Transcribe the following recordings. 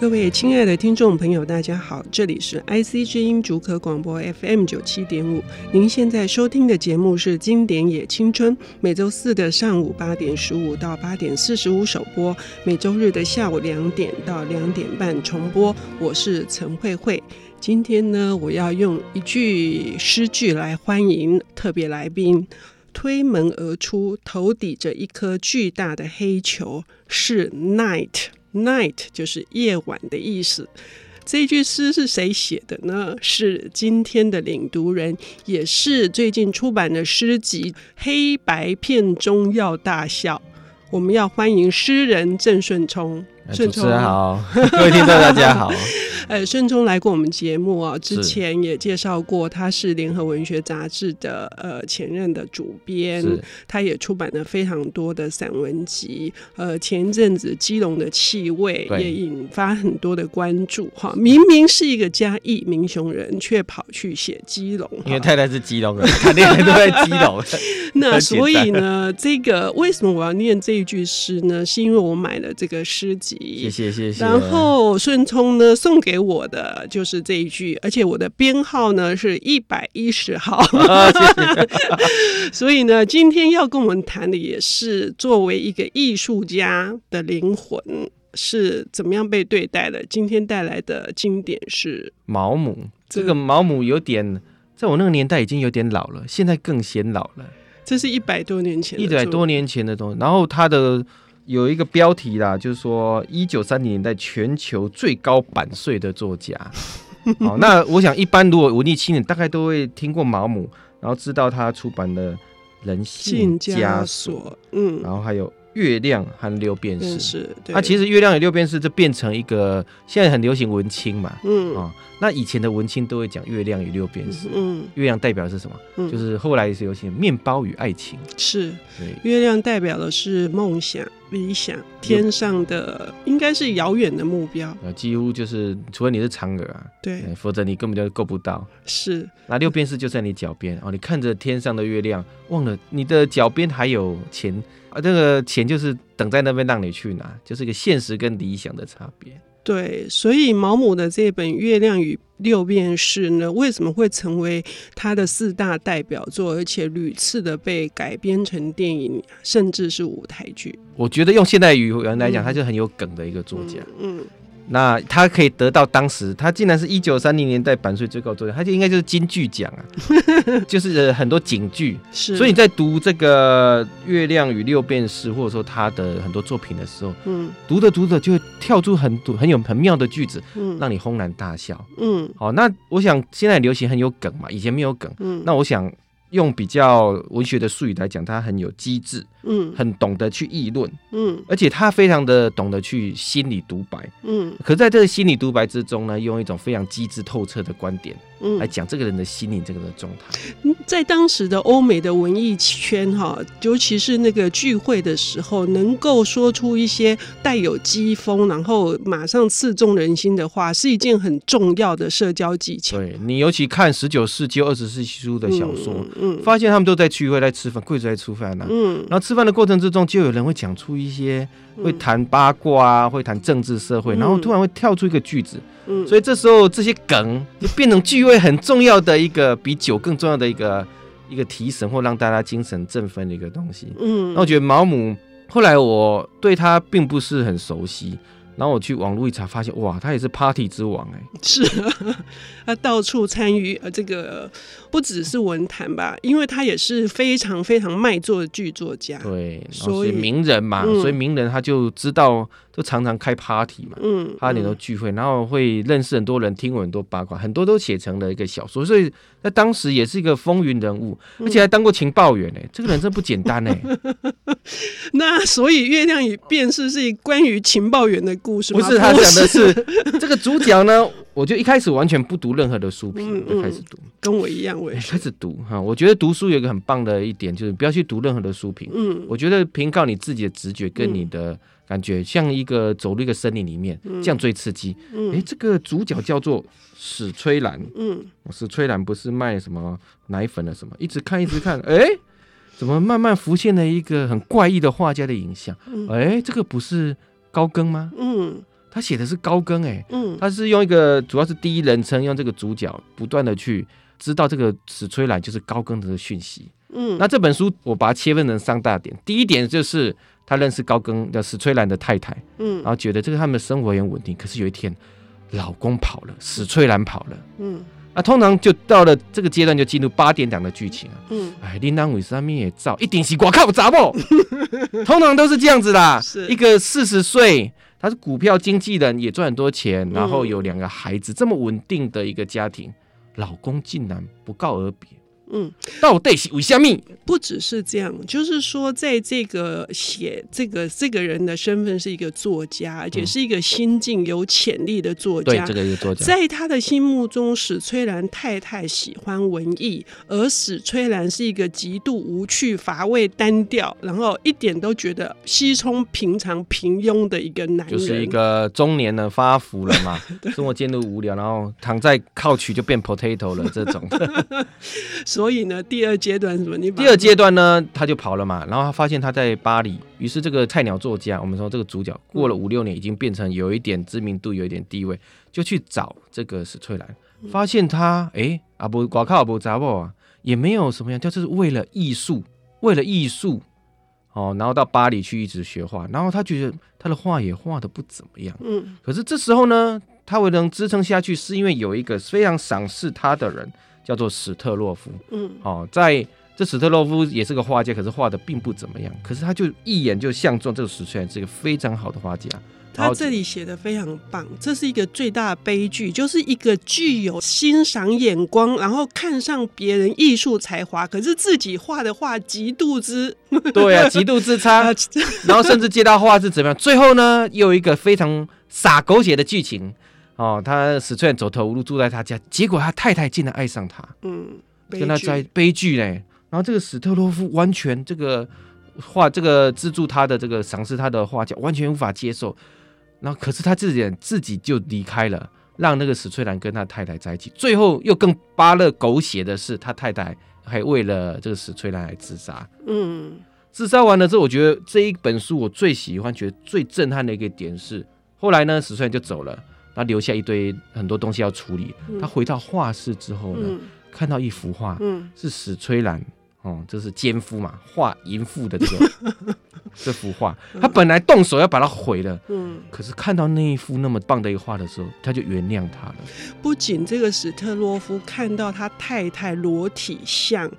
各位亲爱的听众朋友，大家好，这里是 IC 之音竹科广播 FM 九七点五。您现在收听的节目是《经典也青春》，每周四的上午八点十五到八点四十五首播，每周日的下午两点到两点半重播。我是陈慧慧。今天呢，我要用一句诗句来欢迎特别来宾。推门而出，头抵着一颗巨大的黑球，是 night。Night 就是夜晚的意思。这句诗是谁写的呢？是今天的领读人，也是最近出版的诗集《黑白片中要大笑》。我们要欢迎诗人郑顺聪。主持人好，各位听众大家好。呃，顺聪来过我们节目啊，之前也介绍过，他是联合文学杂志的呃前任的主编，他也出版了非常多的散文集。呃，前一阵子基隆的气味也引发很多的关注哈。明明是一个嘉义民雄人，却跑去写基隆，因为太太是基隆人，肯定都在基隆。那所以呢，这个为什么我要念这一句诗呢？是因为我买了这个诗集。谢谢谢谢。然后顺聪呢送给我的就是这一句，而且我的编号呢是一百一十号。啊、谢谢 所以呢，今天要跟我们谈的也是作为一个艺术家的灵魂是怎么样被对待的。今天带来的经典是毛姆。这个毛姆有点在我那个年代已经有点老了，现在更显老了。这是一百多年前，一百多年前的东西。然后他的。有一个标题啦，就是说一九三零年代全球最高版税的作家。好，那我想一般如果文艺青年大概都会听过毛姆，然后知道他出版的《人性枷锁》，嗯，然后还有。月亮和六便士，那、啊、其实月亮与六便士就变成一个现在很流行文青嘛，嗯。啊、哦，那以前的文青都会讲月亮与六便士，嗯，月亮代表的是什么？嗯、就是后来是流行面包与爱情，是，对，月亮代表的是梦想、理想，天上的应该是遥远的目标，呃，几乎就是除非你是嫦娥啊，对，否则你根本就够不到，是，那六便士就在你脚边哦，你看着天上的月亮，忘了你的脚边还有钱。啊，这个钱就是等在那边让你去拿，就是一个现实跟理想的差别。对，所以毛姆的这本《月亮与六便士》呢，为什么会成为他的四大代表作，而且屡次的被改编成电影，甚至是舞台剧？我觉得用现代语言来讲，他就很有梗的一个作家。嗯。嗯那他可以得到当时，他竟然是一九三零年代版税最高作家，他就应该就是金句奖啊，就是很多警句。是，所以你在读这个《月亮与六便士》或者说他的很多作品的时候，嗯，读着读着就会跳出很多很有很妙的句子，嗯，让你轰然大笑。嗯，好，那我想现在流行很有梗嘛，以前没有梗。嗯，那我想。用比较文学的术语来讲，他很有机智，嗯，很懂得去议论，嗯，而且他非常的懂得去心理独白，嗯，可是在这个心理独白之中呢，用一种非常机智透彻的观点。嗯，来讲这个人的心理，这个人的状态。在当时的欧美的文艺圈，哈，尤其是那个聚会的时候，能够说出一些带有讥讽，然后马上刺中人心的话，是一件很重要的社交技巧。对，你尤其看十九世纪、二十世纪初的小说，嗯，嗯，发现他们都在聚会、在吃饭，跪着在吃饭呢，嗯，然后吃饭的过程之中，就有人会讲出一些。会谈八卦啊，会谈政治社会，然后突然会跳出一个句子，嗯，所以这时候这些梗就变成聚会很重要的一个，比酒更重要的一个一个提神或让大家精神振奋的一个东西。嗯，那我觉得毛姆后来我对他并不是很熟悉。然后我去网络一查，发现哇，他也是 party 之王哎，是 他到处参与呃，这个不只是文坛吧，因为他也是非常非常卖座的剧作家，对，所以名人嘛，所以名人他就知道。就常常开 party 嘛，嗯，他很多聚会，然后会认识很多人，听过很多八卦，很多都写成了一个小说，所以在当时也是一个风云人物，而且还当过情报员呢。这个人真不简单呢。那所以《月亮与便士》是关于情报员的故事吗？不是，他讲的是这个主角呢。我就一开始完全不读任何的书评，就开始读，跟我一样，我也开始读哈。我觉得读书有一个很棒的一点，就是不要去读任何的书评。嗯，我觉得凭靠你自己的直觉跟你的。感觉像一个走入一个森林里面，这样最刺激。哎、这个主角叫做史崔兰。嗯，史崔兰不是卖什么奶粉的什么？一直看，一直看，哎、欸，怎么慢慢浮现了一个很怪异的画家的影像？哎、欸，这个不是高更吗？嗯，他写的是高更哎，嗯，他是用一个主要是第一人称，用这个主角不断的去知道这个史崔兰就是高更的讯息。嗯，那这本书我把它切分成三大点，第一点就是他认识高更的史翠兰的太太，嗯，然后觉得这个他们的生活也很稳定。可是有一天，老公跑了，史翠兰跑了，嗯，那通常就到了这个阶段就进入八点档的剧情啊，嗯，哎，林丹韦上面也照？一顶西瓜靠砸不，通常都是这样子啦，是。一个四十岁，他是股票经纪人，也赚很多钱，然后有两个孩子，这么稳定的一个家庭，老公竟然不告而别。嗯，到底是为什么？不只是这样，就是说，在这个写这个这个人的身份是一个作家，而且是一个新晋有潜力的作家。对，这个是作家，在他的心目中，史崔兰太太喜欢文艺，而史崔兰是一个极度无趣、乏味、单调，然后一点都觉得稀松平常、平庸的一个男人，就是一个中年的发福了嘛，生活渐入无聊，然后躺在靠曲就变 potato 了这种。所以呢，第二阶段是什么？你第二阶段呢，他就跑了嘛，然后他发现他在巴黎，于是这个菜鸟作家，我们说这个主角过了五六年，已经变成有一点知名度，有一点地位，就去找这个史翠兰，发现他哎，啊不，挂靠不杂不啊，也没有什么样，就是为了艺术，为了艺术哦，然后到巴黎去一直学画，然后他觉得他的画也画的不怎么样，嗯，可是这时候呢，他为能支撑下去，是因为有一个非常赏识他的人。叫做史特洛夫，嗯，哦，在这史特洛夫也是个画家，可是画的并不怎么样。可是他就一眼就相中这个史翠兰，是一个非常好的画家。他这里写的非常棒，这是一个最大的悲剧，就是一个具有欣赏眼光，然后看上别人艺术才华，可是自己画的画极度之，对啊，极度之 差，然后甚至接到画是怎么样？最后呢，又有一个非常洒狗血的剧情。哦，他史翠兰走投无路，住在他家，结果他太太竟然爱上他，嗯，跟他在悲剧嘞。然后这个史特洛夫完全这个画，这个资助他的这个赏识他的画家完全无法接受。然后可是他自己自己就离开了，让那个史翠兰跟他太太在一起。最后又更扒了狗血的是，他太太还为了这个史翠兰来自杀。嗯，自杀完了之后，我觉得这一本书我最喜欢，觉得最震撼的一个点是，后来呢，史翠兰就走了。他留下一堆很多东西要处理。他回到画室之后呢，看到一幅画，是史崔兰哦，这是奸夫嘛，画淫妇的这个 这幅画。他本来动手要把它毁了，可是看到那一幅那么棒的一个画的时候，他就原谅他了。不仅这个史特洛夫看到他太太裸体像。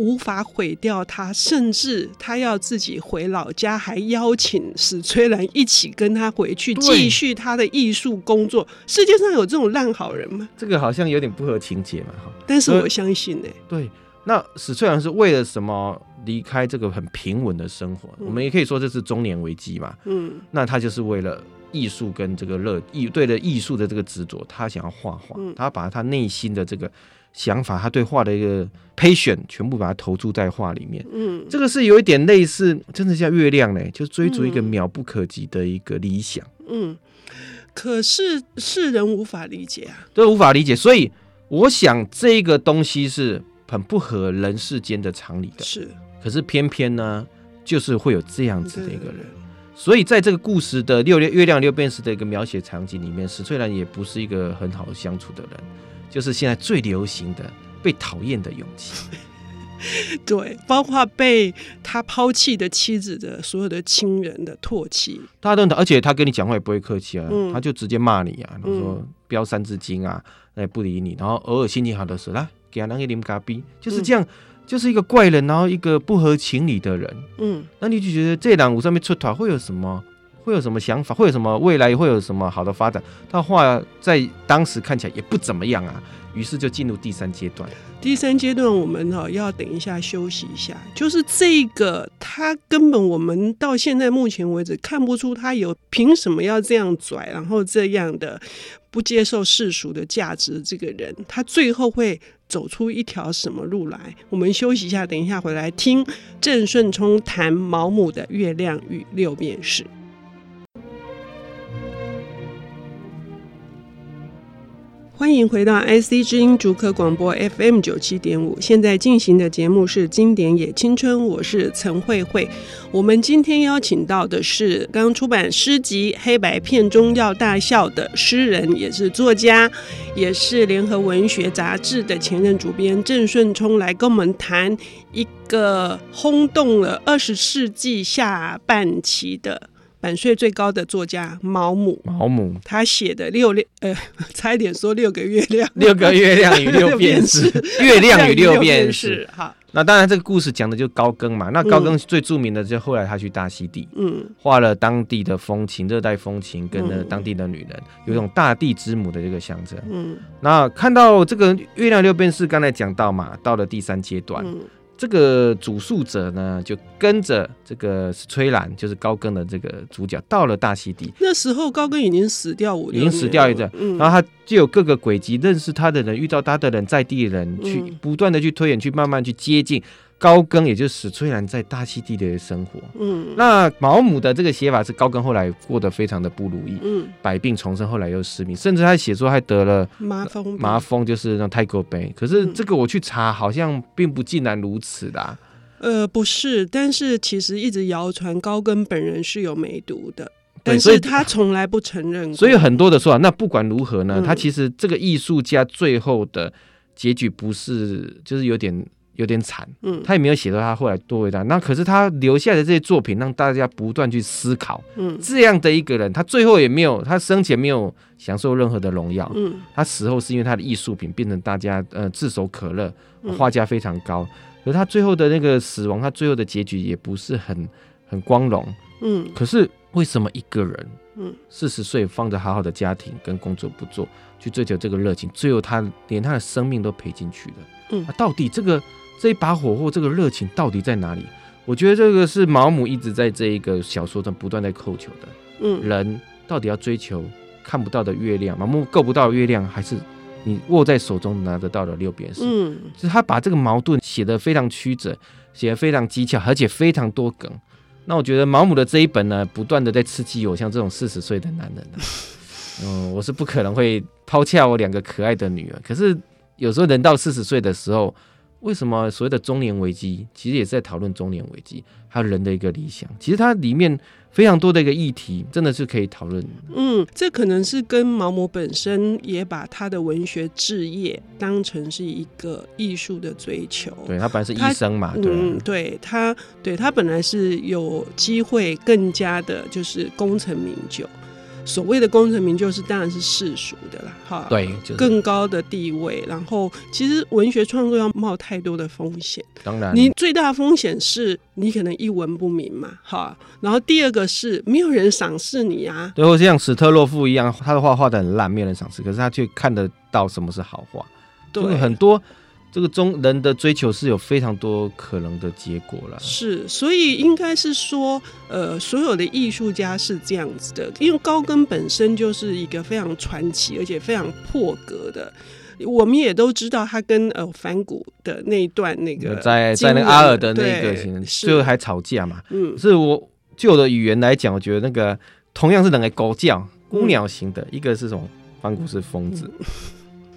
无法毁掉他，甚至他要自己回老家，还邀请史崔兰一起跟他回去继续他的艺术工作。世界上有这种烂好人吗？这个好像有点不合情节嘛，哈。但是我相信呢、欸。对，那史崔兰是为了什么离开这个很平稳的生活？嗯、我们也可以说这是中年危机嘛。嗯，那他就是为了艺术跟这个乐艺，对了艺术的这个执着，他想要画画，嗯、他把他内心的这个。想法，他对画的一个 passion 全部把它投注在画里面。嗯，这个是有一点类似，真的像月亮嘞，就追逐一个渺不可及的一个理想。嗯，可是世人无法理解啊，都无法理解。所以我想这个东西是很不合人世间的常理的。是，可是偏偏呢，就是会有这样子的一个人。所以在这个故事的六月亮六便士的一个描写场景里面，史翠兰也不是一个很好相处的人。就是现在最流行的被讨厌的勇气，对，包括被他抛弃的妻子的所有的亲人的唾弃，大家都，而且他跟你讲话也不会客气啊，嗯、他就直接骂你啊，然后说飙三字经啊，也不理你，然后偶尔心情好的时候来给他那个啉咖啡，就是这样，嗯、就是一个怪人，然后一个不合情理的人，嗯，那你就觉得这两五上面出团会有什么？会有什么想法？会有什么未来？会有什么好的发展？他画在当时看起来也不怎么样啊，于是就进入第三阶段。第三阶段，我们哈要等一下休息一下。就是这个，他根本我们到现在目前为止看不出他有凭什么要这样拽，然后这样的不接受世俗的价值。这个人，他最后会走出一条什么路来？我们休息一下，等一下回来听郑顺聪谈毛姆的《月亮与六便士》。欢迎回到 IC 之音竹科广播 FM 九七点五，现在进行的节目是《经典也青春》，我是陈慧慧。我们今天邀请到的是刚出版诗集《黑白片中要大笑》的诗人，也是作家，也是联合文学杂志的前任主编郑顺聪，来跟我们谈一个轰动了二十世纪下半期的。版税最高的作家毛姆，毛姆他写的六六呃，差一点说六个月亮，六个月亮与六便士，月亮与六便士。好，那当然这个故事讲的就是高更嘛。那高更最著名的就后来他去大溪地，嗯，画了当地的风情，热带风情，跟了当地的女人，有一种大地之母的这个象征。嗯，那看到这个月亮六便士，刚才讲到嘛，到了第三阶段。嗯这个主述者呢，就跟着这个史崔兰，就是高更的这个主角，到了大溪地。那时候高更已经死掉已经死掉一阵，嗯、然后他就有各个轨迹，认识他的人，遇到他的人，在地的人，去不断的去推演，去慢慢去接近。高更，也就是史崔兰在大溪地的生活。嗯，那毛姆的这个写法是高更后来过得非常的不如意，嗯，百病丛生，后来又失明，甚至他写作还得了麻风，麻风就是那太过悲。可是这个我去查，好像并不尽然如此的。呃，不是，但是其实一直谣传高更本人是有梅毒的，但是他从来不承认。所以很多的说法，那不管如何呢，他其实这个艺术家最后的结局不是，就是有点。有点惨，嗯，他也没有写到他后来多伟大。那可是他留下的这些作品，让大家不断去思考，嗯，这样的一个人，他最后也没有，他生前没有享受任何的荣耀，嗯，他死后是因为他的艺术品变成大家呃炙手可热，画价非常高。可是他最后的那个死亡，他最后的结局也不是很很光荣，嗯。可是为什么一个人，嗯，四十岁放着好好的家庭跟工作不做，去追求这个热情，最后他连他的生命都赔进去了，嗯，啊，到底这个？这一把火或这个热情到底在哪里？我觉得这个是毛姆一直在这一个小说中不断在扣求的。嗯，人到底要追求看不到的月亮，盲目够不到的月亮，还是你握在手中拿得到的六便士？嗯，就是他把这个矛盾写得非常曲折，写得非常技巧，而且非常多梗。那我觉得毛姆的这一本呢，不断的在刺激我，像这种四十岁的男人呢，嗯，我是不可能会抛下我两个可爱的女儿。可是有时候人到四十岁的时候。为什么所谓的中年危机，其实也是在讨论中年危机，还有人的一个理想。其实它里面非常多的一个议题，真的是可以讨论。嗯，这可能是跟毛姆本身也把他的文学置业当成是一个艺术的追求。对，他本来是医生嘛，对，嗯，对他，对他本来是有机会更加的，就是功成名就。所谓的功成名就是，当然是世俗的啦，哈。对，就是，更高的地位。然后，其实文学创作要冒太多的风险。当然，你最大的风险是你可能一文不名嘛，哈。然后第二个是没有人赏识你啊。对，或像史特洛夫一样，他的画画的很烂，没有人赏识，可是他却看得到什么是好画。对，很多。这个中人的追求是有非常多可能的结果了，是，所以应该是说，呃，所有的艺术家是这样子的，因为高更本身就是一个非常传奇而且非常破格的，我们也都知道他跟呃反谷的那一段那个在在那个阿尔的那个行，最后还吵架嘛，嗯，是我就我的语言来讲，我觉得那个同样是两个狗叫孤鸟型的，嗯、一个是什么？反谷是疯子。嗯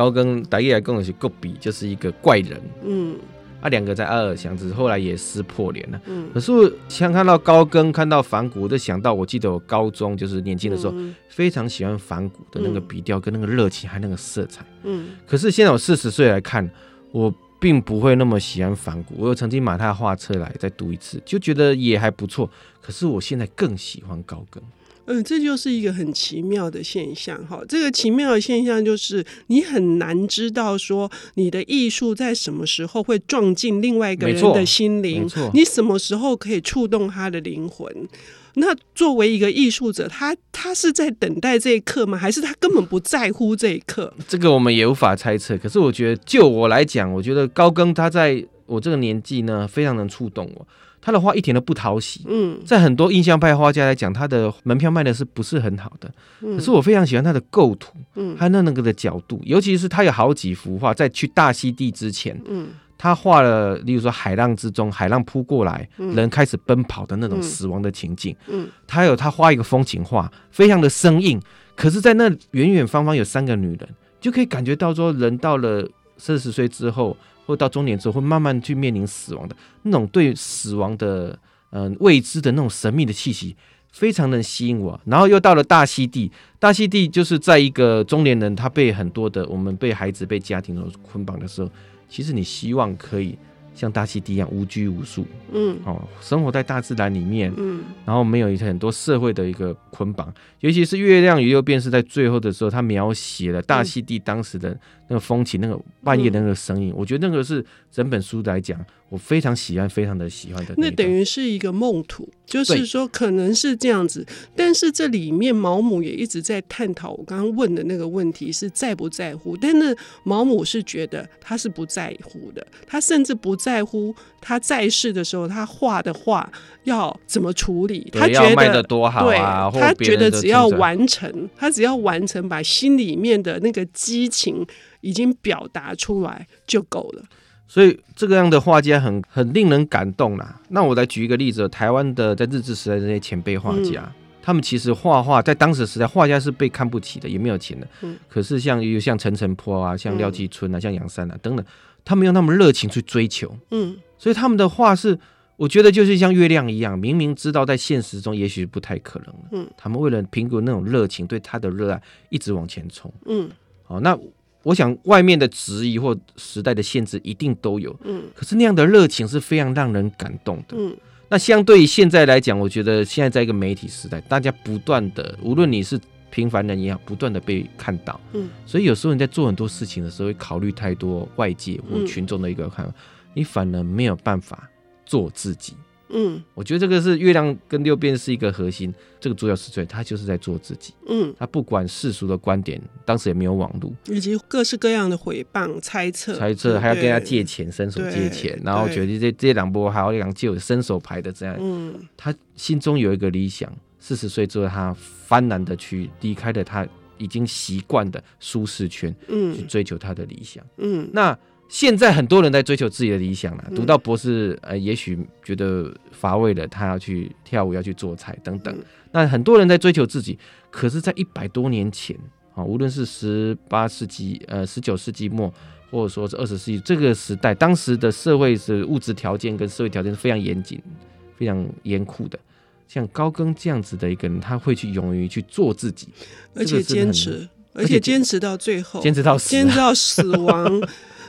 高更大家来跟我是够比，就是一个怪人。嗯，啊，两个在阿尔祥，只是后来也撕破脸了。嗯，可是我像看到高更，看到梵谷，我就想到，我记得我高中就是年轻的时候，嗯、非常喜欢梵谷的那个笔调跟那个热情，还有那个色彩。嗯，可是现在我四十岁来看，我并不会那么喜欢梵谷。我又曾经买他的画册来再读一次，就觉得也还不错。可是我现在更喜欢高更。嗯，这就是一个很奇妙的现象哈。这个奇妙的现象就是，你很难知道说你的艺术在什么时候会撞进另外一个人的心灵，你什么时候可以触动他的灵魂。那作为一个艺术者，他他是在等待这一刻吗？还是他根本不在乎这一刻？这个我们也无法猜测。可是我觉得，就我来讲，我觉得高更他在我这个年纪呢，非常能触动我。他的画一点都不讨喜，嗯，在很多印象派画家来讲，他的门票卖的是不是很好的？嗯，可是我非常喜欢他的构图，嗯，还有那那个的角度，尤其是他有好几幅画，在去大溪地之前，嗯，他画了，例如说海浪之中，海浪扑过来，人开始奔跑的那种死亡的情景，嗯，他有他画一个风景画，非常的生硬，可是，在那远远方方有三个女人。就可以感觉到说，人到了四十岁之后，或到中年之后，会慢慢去面临死亡的那种对死亡的嗯、呃、未知的那种神秘的气息，非常能吸引我。然后又到了大溪地，大溪地就是在一个中年人，他被很多的我们被孩子、被家庭所捆绑的时候，其实你希望可以。像大溪地一样无拘无束，嗯，哦，生活在大自然里面，嗯，然后没有很多社会的一个捆绑，尤其是月亮与六便是在最后的时候，他描写了大溪地当时的那个风情，那个半夜的那个声音，我觉得那个是整本书来讲。我非常喜欢，非常的喜欢的那。那等于是一个梦图，就是说可能是这样子，但是这里面毛姆也一直在探讨我刚刚问的那个问题是在不在乎，但是毛姆是觉得他是不在乎的，他甚至不在乎他在世的时候他画的画要怎么处理，他觉得卖得多好啊，对，他觉得只要完成，他只要完成，把心里面的那个激情已经表达出来就够了。所以这个样的画家很很令人感动啦。那我来举一个例子，台湾的在日治时代的这些前辈画家，嗯、他们其实画画在当时时代，画家是被看不起的，也没有钱的。嗯、可是像有像陈澄波啊，像廖继春啊，嗯、像杨三啊等等，他们用那么热情去追求。嗯，所以他们的画是，我觉得就是像月亮一样，明明知道在现实中也许不太可能。嗯，他们为了评估那种热情，对他的热爱，一直往前冲。嗯，好，那。我想，外面的质疑或时代的限制一定都有，嗯，可是那样的热情是非常让人感动的，嗯。那相对于现在来讲，我觉得现在在一个媒体时代，大家不断的，无论你是平凡人也好，不断的被看到，嗯。所以有时候你在做很多事情的时候，会考虑太多外界或群众的一个看法，你反而没有办法做自己。嗯，我觉得这个是月亮跟六便是一个核心，这个主角是对，他就是在做自己。嗯，他不管世俗的观点，当时也没有网络，以及各式各样的诽谤、猜测、猜测，还要跟他借钱，伸手借钱，然后觉得这这两波还有两就有伸手牌的这样。嗯，他心中有一个理想，四十岁之后他幡然的去离开了他已经习惯的舒适圈，嗯，去追求他的理想。嗯，那。现在很多人在追求自己的理想了，读到博士，呃，也许觉得乏味了，他要去跳舞，要去做菜等等。那很多人在追求自己，可是，在一百多年前啊，无论是十八世纪、呃，十九世纪末，或者说是二十世纪这个时代，当时的社会是物质条件跟社会条件是非常严谨、非常严酷的。像高更这样子的一个人，他会去勇于去做自己，而且坚持，而且坚持到最后，坚持到死，坚持到死亡。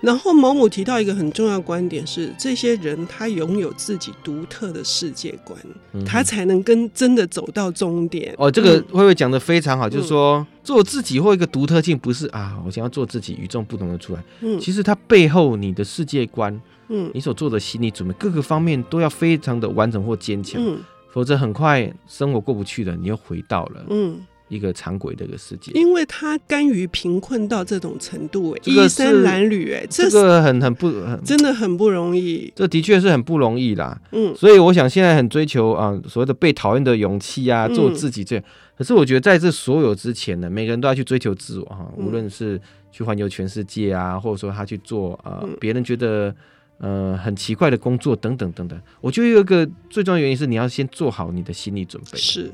然后毛姆提到一个很重要的观点是，这些人他拥有自己独特的世界观，嗯、他才能跟真的走到终点。哦，这个慧慧讲的非常好，嗯、就是说做自己或一个独特性，不是啊，我想要做自己与众不同的出来。嗯，其实它背后你的世界观，嗯，你所做的心理准备，各个方面都要非常的完整或坚强，嗯，否则很快生活过不去了，你又回到了，嗯。一个常轨的一个世界，因为他甘于贫困到这种程度，哎，衣衫褴褛，哎，这个很很不，很真的很不容易。这的确是很不容易啦，嗯，所以我想现在很追求啊，所谓的被讨厌的勇气啊，做自己这样。可是我觉得在这所有之前呢，每个人都要去追求自我哈，无论是去环游全世界啊，或者说他去做呃别人觉得呃很奇怪的工作等等等等。我觉得有一个最重要的原因是你要先做好你的心理准备，是。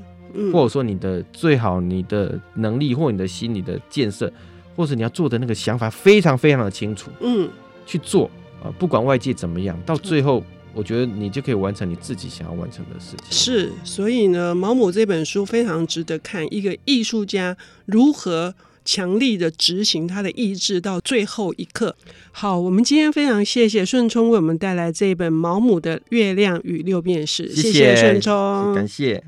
或者说你的最好，你的能力或你的心理的建设，或者你要做的那个想法非常非常的清楚，嗯，去做啊，不管外界怎么样，到最后我觉得你就可以完成你自己想要完成的事情。是，所以呢，毛姆这本书非常值得看，一个艺术家如何强力的执行他的意志到最后一刻。好，我们今天非常谢谢顺聪为我们带来这一本毛姆的《月亮与六便士》，谢谢顺聪，感谢。